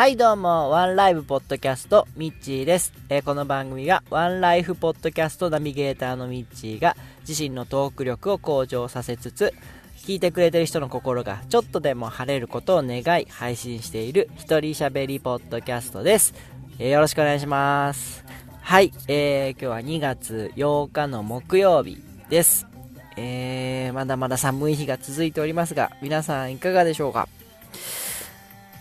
はいどうも、ワンライブポッドキャスト、ミッチーです。えー、この番組は、ワンライフポッドキャストナビゲーターのミッチーが、自身のトーク力を向上させつつ、聞いてくれてる人の心がちょっとでも晴れることを願い、配信している、一人喋りポッドキャストです。えー、よろしくお願いします。はい、えー、今日は2月8日の木曜日です。えー、まだまだ寒い日が続いておりますが、皆さんいかがでしょうか？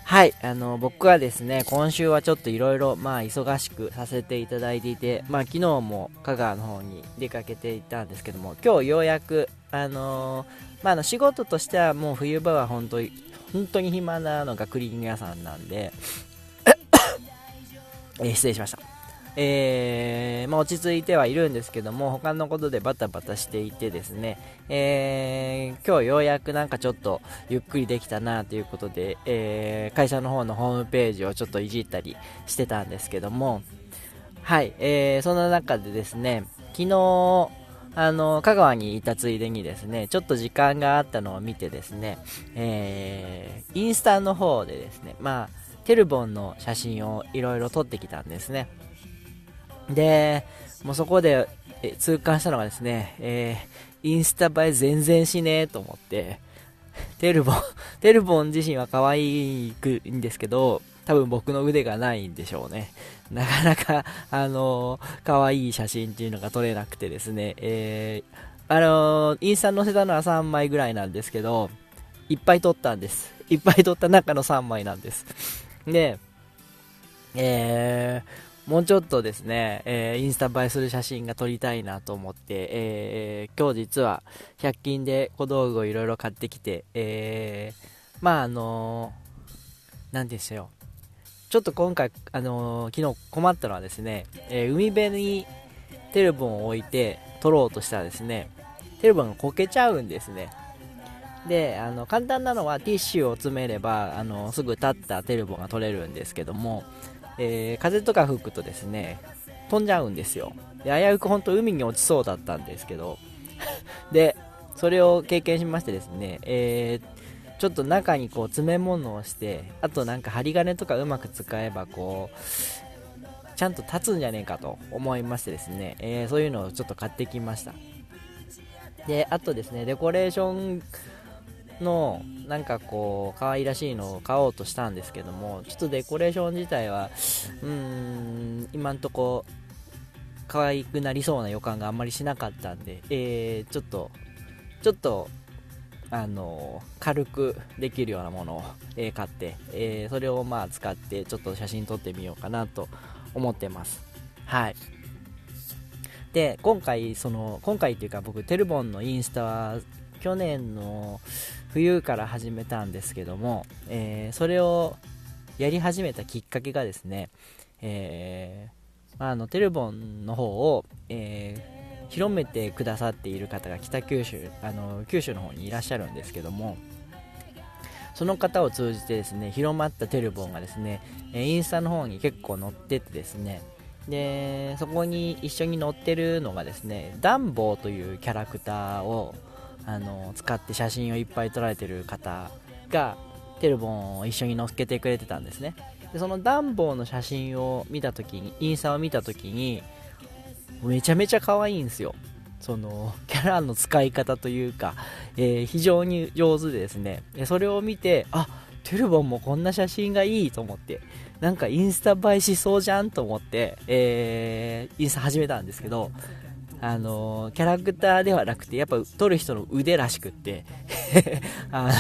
はい、あの、僕はですね、今週はちょっといろいろ、まあ、忙しくさせていただいていて、まあ、昨日も香川の方に出かけていたんですけども、今日ようやく、あのー、まあ、の、仕事としてはもう冬場は本当に、本当に暇なのがクリーニング屋さんなんで、え、失礼しました。えー、まあ、落ち着いてはいるんですけども、他のことでバタバタしていてですね、えー、今日ようやくなんかちょっとゆっくりできたなということで、えー、会社の方のホームページをちょっといじったりしてたんですけども、はい、えー、そんな中でですね、昨日、あの、香川にいたついでにですね、ちょっと時間があったのを見てですね、えー、インスタの方でですね、まあ、テルボンの写真をいろいろ撮ってきたんですね。で、もうそこで痛感したのがですね、えー、インスタ映え全然しねえと思って、テルボン、テルボン自身は可愛いんですけど、多分僕の腕がないんでしょうね。なかなか、あのー、可愛い写真っていうのが撮れなくてですね、えー、あのー、インスタ載せたのは3枚ぐらいなんですけど、いっぱい撮ったんです。いっぱい撮った中の3枚なんです。で、えー、もうちょっとですね、えー、インスタ映えする写真が撮りたいなと思って、えー、今日実は100均で小道具をいろいろ買ってきて、えー、まああのー、なんですよ。ちょっと今回、あのー、昨日困ったのはですね、えー、海辺にテルボンを置いて撮ろうとしたらですね、テルボンがこけちゃうんですね。で、あの、簡単なのはティッシュを詰めれば、あの、すぐ立ったテルボンが取れるんですけども、えー、風とか吹くとですね、飛んじゃうんですよ。で、危うく本当海に落ちそうだったんですけど、で、それを経験しましてですね、えー、ちょっと中にこう詰め物をして、あとなんか針金とかうまく使えばこう、ちゃんと立つんじゃねえかと思いましてですね、えー、そういうのをちょっと買ってきました。で、あとですね、デコレーションのなんかこう可愛らしいのを買おうとしたんですけどもちょっとデコレーション自体はうーん今んとこ可愛くなりそうな予感があんまりしなかったんで、えー、ちょっとちょっとあの軽くできるようなものを、えー、買って、えー、それをまあ使ってちょっと写真撮ってみようかなと思ってます。はい。で今回その今回っていうか僕テルボンのインスタは去年の冬から始めたんですけども、えー、それをやり始めたきっかけがですね、えー、あのテルボンの方を、えー、広めてくださっている方が北九州あの九州の方にいらっしゃるんですけどもその方を通じてですね広まったテルボンがですねインスタの方に結構載っててですねでそこに一緒に載ってるのがですねダンボーというキャラクターをあの使って写真をいっぱい撮られてる方がテルボンを一緒に載っけてくれてたんですね。でそのダンボーの写真を見た時にインスタを見た時にめちゃめちゃ可愛いんですよ。そのキャラの使い方というか、えー、非常に上手でですね。でそれを見てあテルボンもこんな写真がいいと思ってなんかインスタ映えしそうじゃんと思って、えー、インスタ始めたんですけどあのキャラクターではなくて、やっぱ撮る人の腕らしくって あの、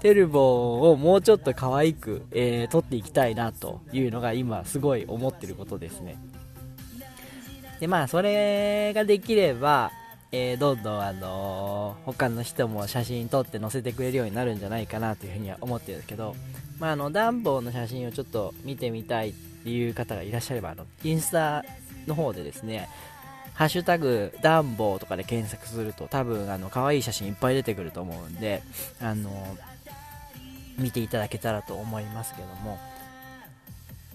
テルボをもうちょっと可愛く、えー、撮っていきたいなというのが今すごい思ってることですね。で、まあ、それができれば、えー、どんどんあのー、他の人も写真撮って載せてくれるようになるんじゃないかなというふうには思ってるんですけど、まあ、あの、暖房の写真をちょっと見てみたいっていう方がいらっしゃれば、あの、インスタの方でですね、ハッシュタグ、ダンボーとかで検索すると多分、あの、可愛い写真いっぱい出てくると思うんで、あの、見ていただけたらと思いますけども。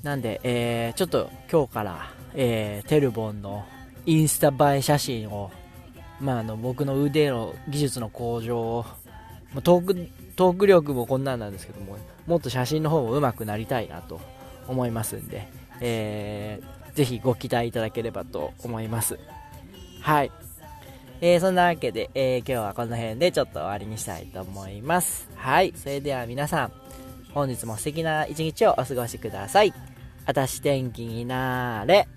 なんで、えー、ちょっと今日から、えー、テルボンのインスタ映え写真を、まあ、あの、僕の腕の技術の向上を、トークトーク力もこんなんなんですけども、もっと写真の方も上手くなりたいなと思いますんで、えー、ぜひご期待いただければと思います。はい。えー、そんなわけで、えー、今日はこの辺でちょっと終わりにしたいと思います。はい。それでは皆さん、本日も素敵な一日をお過ごしください。あたし天気になーれ。